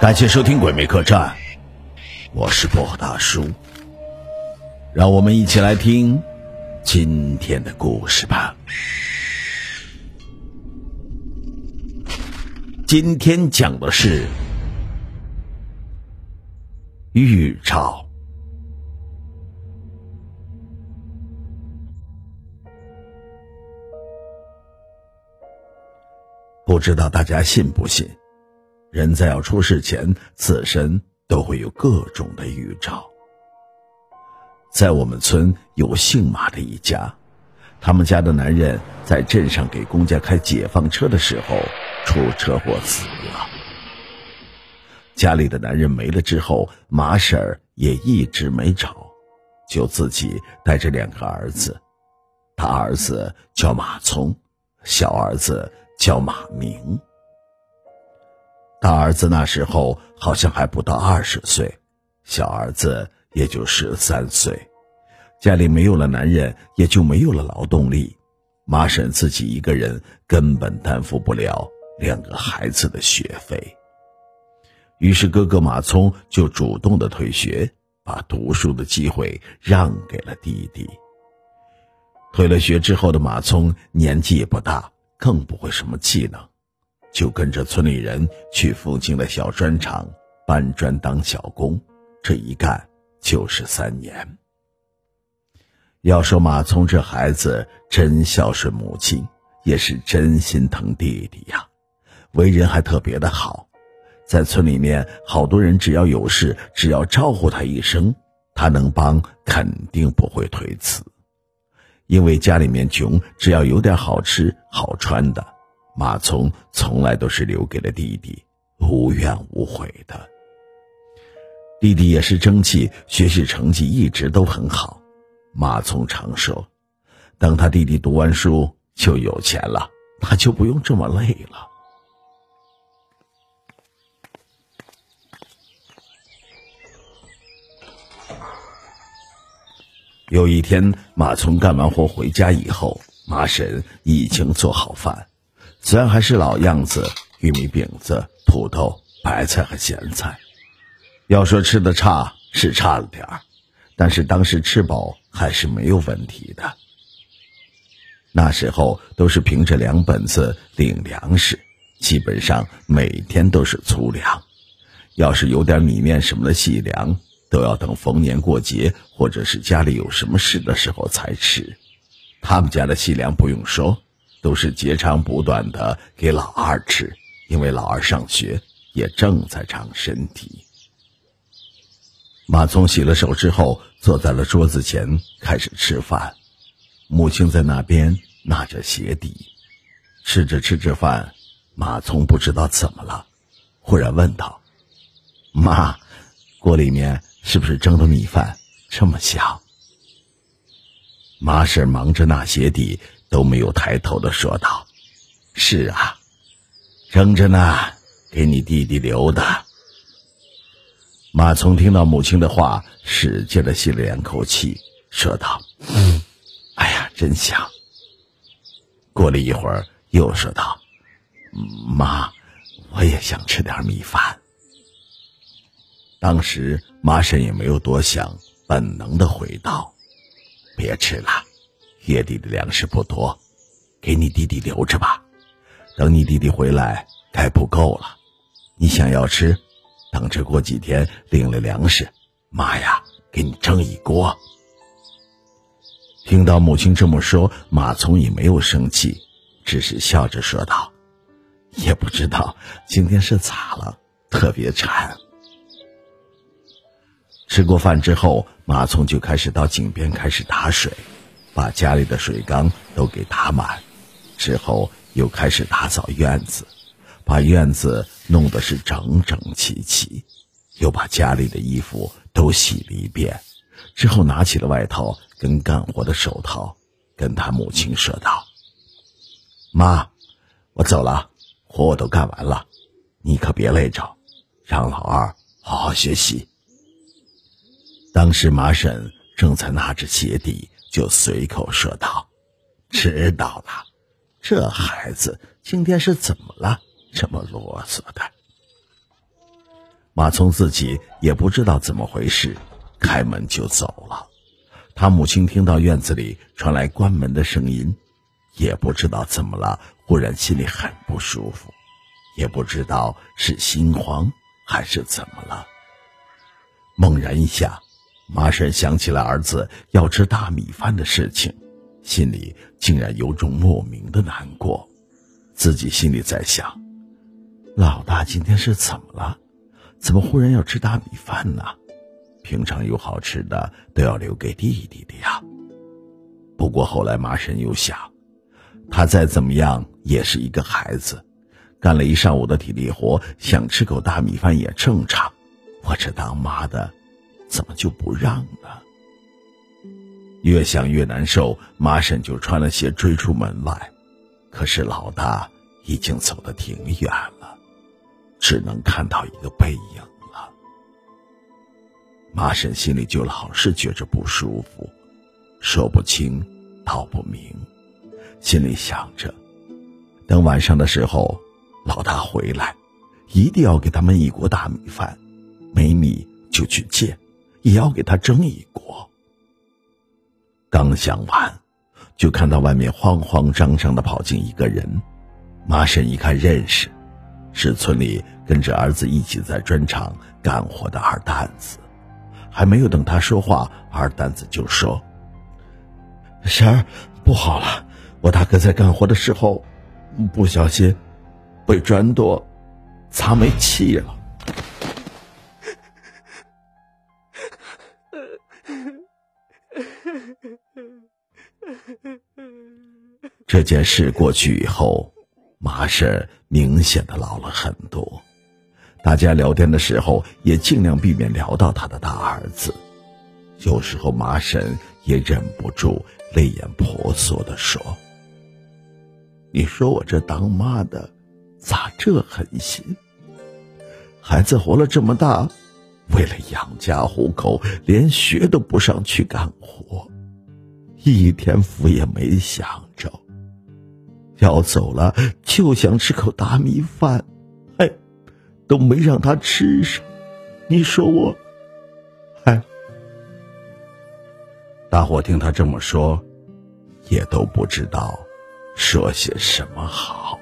感谢收听《鬼魅客栈》，我是波大叔，让我们一起来听今天的故事吧。今天讲的是预兆。不知道大家信不信？人在要出事前，自身都会有各种的预兆。在我们村有姓马的一家，他们家的男人在镇上给公家开解放车的时候出车祸死了。家里的男人没了之后，马婶儿也一直没找，就自己带着两个儿子，大儿子叫马聪，小儿子。叫马明，大儿子那时候好像还不到二十岁，小儿子也就十三岁，家里没有了男人，也就没有了劳动力，马婶自己一个人根本担负不了两个孩子的学费，于是哥哥马聪就主动的退学，把读书的机会让给了弟弟。退了学之后的马聪年纪也不大。更不会什么技能，就跟着村里人去附近的小砖厂搬砖当小工，这一干就是三年。要说马聪这孩子真孝顺母亲，也是真心疼弟弟呀，为人还特别的好，在村里面好多人只要有事，只要招呼他一声，他能帮肯定不会推辞。因为家里面穷，只要有点好吃好穿的，马聪从来都是留给了弟弟，无怨无悔的。弟弟也是争气，学习成绩一直都很好。马聪常说，等他弟弟读完书就有钱了，他就不用这么累了。有一天，马聪干完活回家以后，马婶已经做好饭，虽然还是老样子，玉米饼子、土豆、白菜和咸菜。要说吃的差是差了点儿，但是当时吃饱还是没有问题的。那时候都是凭着粮本子领粮食，基本上每天都是粗粮，要是有点米面什么的细粮。都要等逢年过节或者是家里有什么事的时候才吃。他们家的细粮不用说，都是截长补短的给老二吃，因为老二上学也正在长身体。马聪洗了手之后，坐在了桌子前开始吃饭，母亲在那边拿着鞋底，吃着吃着饭，马聪不知道怎么了，忽然问道：“妈，锅里面？”是不是蒸的米饭这么香？马婶忙着纳鞋底，都没有抬头的说道：“是啊，蒸着呢，给你弟弟留的。”马聪听到母亲的话，使劲的吸了两口气，说道：“哎呀，真香。”过了一会儿，又说道：“妈，我也想吃点米饭。”当时马婶也没有多想，本能的回道：“别吃了，月底的粮食不多，给你弟弟留着吧。等你弟弟回来，该不够了。你想要吃，等着过几天领了粮食，妈呀，给你蒸一锅。”听到母亲这么说，马聪也没有生气，只是笑着说道：“也不知道今天是咋了，特别馋。”吃过饭之后，马聪就开始到井边开始打水，把家里的水缸都给打满，之后又开始打扫院子，把院子弄得是整整齐齐，又把家里的衣服都洗了一遍，之后拿起了外套跟干活的手套，跟他母亲说道：“妈，我走了，活我都干完了，你可别累着，让老二好好学习。”当时马婶正在拿着鞋底，就随口说道：“知道了，这孩子今天是怎么了？这么啰嗦的。马聪自己也不知道怎么回事，开门就走了。他母亲听到院子里传来关门的声音，也不知道怎么了，忽然心里很不舒服，也不知道是心慌还是怎么了。猛然一下，马婶想起了儿子要吃大米饭的事情，心里竟然有种莫名的难过。自己心里在想：老大今天是怎么了？怎么忽然要吃大米饭呢？平常有好吃的都要留给弟弟的呀。不过后来马婶又想，他再怎么样也是一个孩子，干了一上午的体力活，想吃口大米饭也正常。我这当妈的，怎么就不让呢？越想越难受，马婶就穿了鞋追出门外，可是老大已经走得挺远了。只能看到一个背影了。马婶心里就老是觉着不舒服，说不清，道不明，心里想着，等晚上的时候，老大回来，一定要给他们一锅大米饭，没米就去借，也要给他蒸一锅。刚想完，就看到外面慌慌张张的跑进一个人，马婶一看认识。是村里跟着儿子一起在砖厂干活的二蛋子，还没有等他说话，二蛋子就说：“婶儿，不好了，我大哥在干活的时候，不小心被砖垛砸没气了。”这件事过去以后。麻婶明显的老了很多，大家聊天的时候也尽量避免聊到他的大儿子。有时候麻婶也忍不住泪眼婆娑的说：“你说我这当妈的咋这狠心？孩子活了这么大，为了养家糊口，连学都不上去干活，一天福也没享。”要走了，就想吃口大米饭，哎，都没让他吃上。你说我，哎，大伙听他这么说，也都不知道说些什么好。